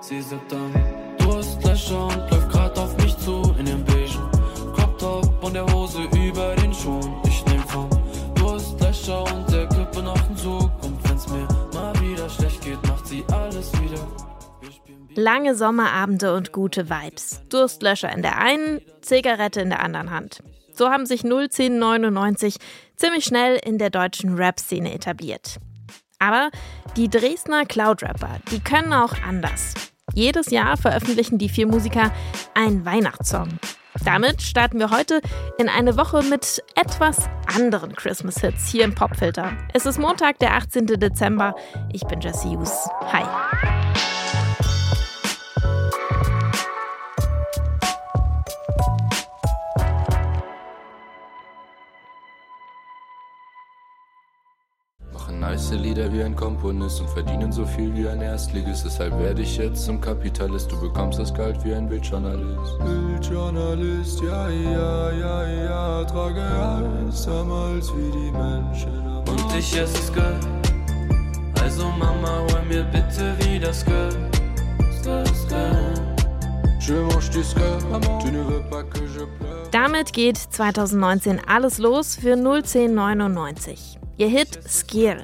Sie sagt dann, du hast Löcher und läuft grad auf mich zu in dem beigen Crop und der Hose über den Schuhen. Ich nehm vom, du hast Löcher und der Kippe noch einen Zug. Und wenn's mir mal wieder schlecht geht, macht sie alles wieder. Lange Sommerabende und gute Vibes. Durstlöscher in der einen, Zigarette in der anderen Hand. So haben sich 01099 ziemlich schnell in der deutschen Rap-Szene etabliert. Aber die Dresdner Cloud-Rapper, die können auch anders. Jedes Jahr veröffentlichen die vier Musiker einen Weihnachtssong. Damit starten wir heute in eine Woche mit etwas anderen Christmas-Hits hier im Popfilter. Es ist Montag, der 18. Dezember. Ich bin Jesse Hughes. Hi. Nice Lieder wie ein Komponist und verdienen so viel wie ein Erstligist. Deshalb werde ich jetzt zum Kapitalist. Du bekommst das Geld wie ein Bildjournalist. Bildjournalist, ja, ja, ja, ja. Trage alles damals wie die Menschen. Und ich esse es Geld. Also Mama, hol mir bitte wieder Skill. Skill, Skill. Je mange tes skirts, tu ne veux pas que je pleure. Damit geht 2019 alles los für 01099. Ihr Hit Skier.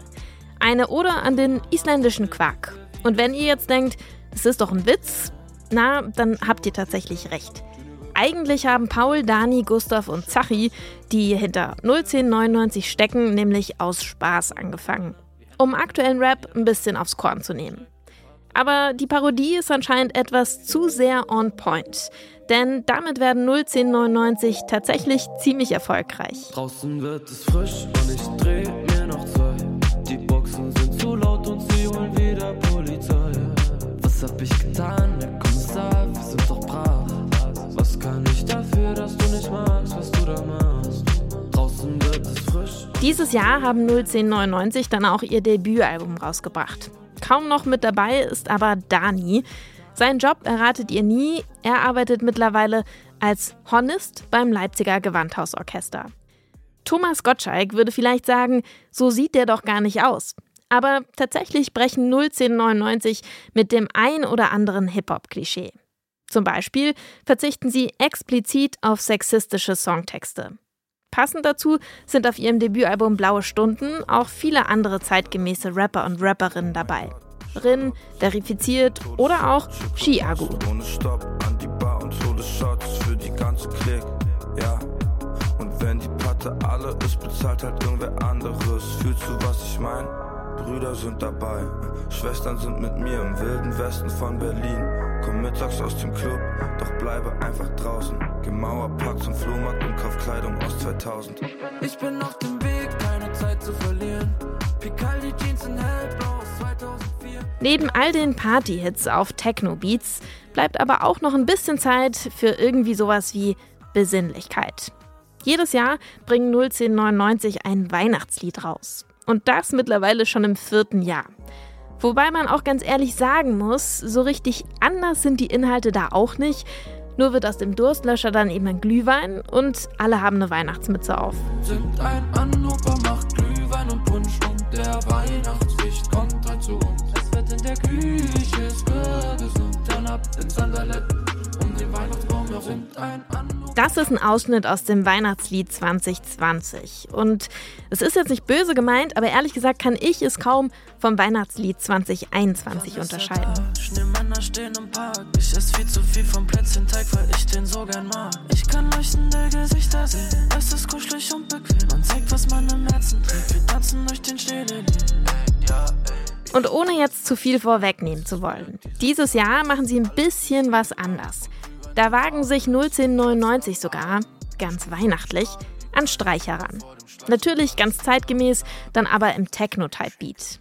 Eine Ode an den isländischen Quark. Und wenn ihr jetzt denkt, es ist doch ein Witz, na, dann habt ihr tatsächlich recht. Eigentlich haben Paul, Dani, Gustav und Zachi, die hinter 01099 stecken, nämlich aus Spaß angefangen. Um aktuellen Rap ein bisschen aufs Korn zu nehmen. Aber die Parodie ist anscheinend etwas zu sehr on point. Denn damit werden 01099 tatsächlich ziemlich erfolgreich. Draußen wird es frisch ich getan, Herr Kommissar? Wir sind doch brav. Was kann ich dafür, dass du nicht magst, was du da machst? Draußen wird es frisch. Dieses Jahr haben 01099 dann auch ihr Debütalbum rausgebracht. Kaum noch mit dabei ist aber Dani. Seinen Job erratet ihr nie. Er arbeitet mittlerweile als Hornist beim Leipziger Gewandhausorchester. Thomas Gottschalk würde vielleicht sagen, so sieht der doch gar nicht aus. Aber tatsächlich brechen 01099 mit dem ein oder anderen Hip-Hop-Klischee. Zum Beispiel verzichten sie explizit auf sexistische Songtexte. Passend dazu sind auf ihrem Debütalbum Blaue Stunden auch viele andere zeitgemäße Rapper und Rapperinnen dabei. Rin, Verifiziert oder auch. Und wenn die Platte alle ist, bezahlt halt irgendwer anderes. Fühlst du, was ich mein? Brüder sind dabei, Schwestern sind mit mir im wilden Westen von Berlin. Komm mittags aus dem Club, doch bleibe einfach draußen. Geh Mauerpark zum Flohmarkt und kauf Kleidung aus 2000. Ich bin auf dem Weg, keine Zeit zu verlieren. Picaldi Jeans in hellblau aus 2004. Neben all den Party-Hits auf Techno-Beats bleibt aber auch noch ein bisschen Zeit für irgendwie sowas wie Besinnlichkeit. Jedes Jahr bringen 01099 ein Weihnachtslied raus. Und das mittlerweile schon im vierten Jahr. Wobei man auch ganz ehrlich sagen muss, so richtig anders sind die Inhalte da auch nicht. Nur wird aus dem Durstlöscher dann eben ein Glühwein und alle haben eine Weihnachtsmütze auf. Sind ein Anrufer, macht Glühwein und Punsch und der Weihnachtslicht kommt rein zu uns. Es wird in der Küche, es wird gesund, dann ab ins Anderlepp um den Weihnachtsbaum herum. Ein Anrufer. Das ist ein Ausschnitt aus dem Weihnachtslied 2020. Und es ist jetzt nicht böse gemeint, aber ehrlich gesagt kann ich es kaum vom Weihnachtslied 2021 unterscheiden. Schneemänner stehen im Park. Ich esse viel zu viel vom Plätzchenteig, weil ich den so gern mag. Ich kann leuchtende Gesichter sehen. Es ist kuschelig und bequem. Man zeigt, was man im Herzen trägt. Wir tanzen durch den Schneelilien. Ja, ey. Und ohne jetzt zu viel vorwegnehmen zu wollen. Dieses Jahr machen sie ein bisschen was anders. Da wagen sich 01099 sogar, ganz weihnachtlich, an Streich heran. Natürlich ganz zeitgemäß, dann aber im Techno-Type-Beat.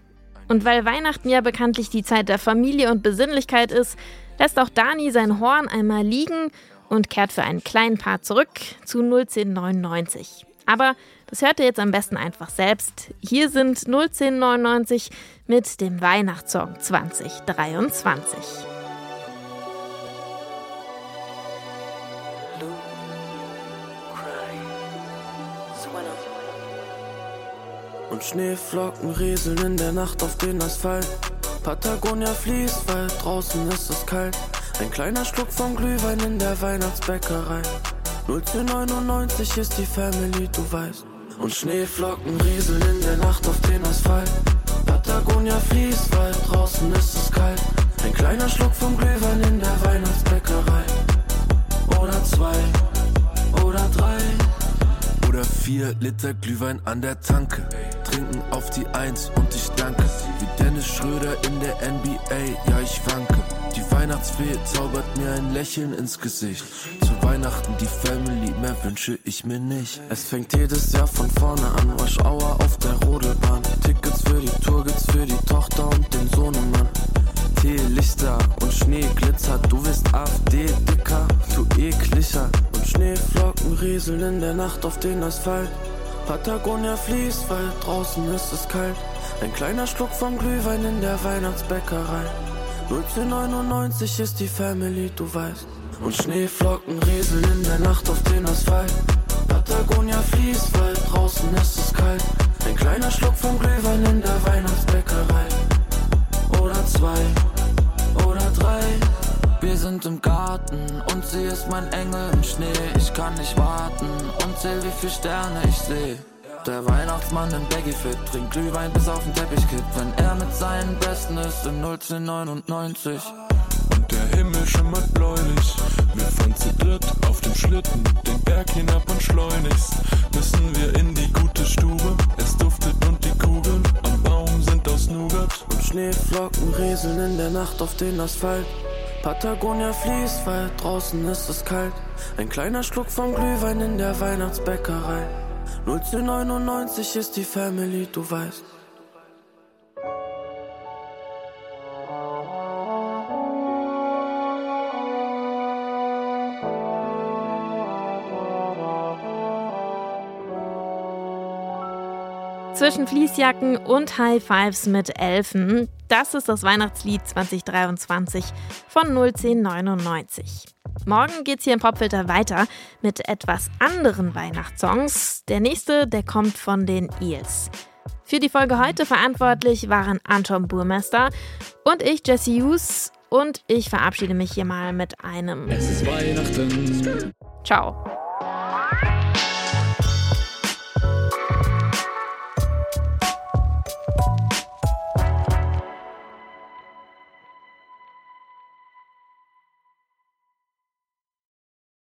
Und weil Weihnachten ja bekanntlich die Zeit der Familie und Besinnlichkeit ist, lässt auch Dani sein Horn einmal liegen und kehrt für einen kleinen Part zurück zu 01099. Aber das hört ihr jetzt am besten einfach selbst. Hier sind 01099 mit dem Weihnachtssong 2023. Und Schneeflocken rieseln in der Nacht auf den Asphalt. Patagonia fließt, weil draußen ist es kalt. Ein kleiner Schluck vom Glühwein in der Weihnachtsbäckerei. 01099 ist die Family, du weißt. Und Schneeflocken rieseln in der Nacht auf den Asphalt. Patagonia fließt, weil draußen ist es kalt. Ein kleiner Schluck vom Glühwein in der Weihnachtsbäckerei. Oder zwei, oder drei. Oder vier Liter Glühwein an der Tanke. Trinken auf die Eins und ich danke. Wie Dennis Schröder in der NBA, ja ich wanke. Die Weihnachtsfee zaubert mir ein Lächeln ins Gesicht. Zu Weihnachten die Family, mehr wünsche ich mir nicht. Es fängt jedes Jahr von vorne an, Rush Hour auf der Rodelbahn. Tickets für die Tour gibt's für die Tochter und den Sohnemann. Teelichter und Schnee glitzert, du wirst AfD dicker, du ekliger. Schneeflocken rieseln in der Nacht auf den Asphalt. Patagonia fließt, weil draußen ist es kalt. Ein kleiner Schluck vom Glühwein in der Weihnachtsbäckerei. 01099 ist die Family, du weißt. Und Schneeflocken rieseln in der Nacht auf den Asphalt. Patagonia fließt, weil draußen ist es ist mein Engel im Schnee. Ich kann nicht warten und zähl, wie viele Sterne ich sehe. Der Weihnachtsmann im Baggy-Fit trinkt Glühwein bis auf den Teppich kippt, wenn er mit seinen Besten ist in 01099. Und der Himmel schimmert bläulich. Wir fahren zu dritt auf dem Schlitten, den Berg hinab und schleunigst. Müssen wir in die gute Stube, es duftet und die Kugeln am Baum sind aus Nougat. Und Schneeflocken rieseln in der Nacht auf den Asphalt. Patagonia fließt, weil draußen ist es kalt. Ein kleiner Schluck vom Glühwein in der Weihnachtsbäckerei. 01099 ist die Family, du weißt. Zwischen Fließjacken und High Fives mit Elfen, das ist das Weihnachtslied 2023 von 01099. Morgen geht's hier im Popfilter weiter mit etwas anderen Weihnachtssongs. Der nächste, der kommt von den Eels. Für die Folge heute verantwortlich waren Anton Burmester und ich, Jesse Hughes. Und ich verabschiede mich hier mal mit einem Es ist Weihnachten. Ciao.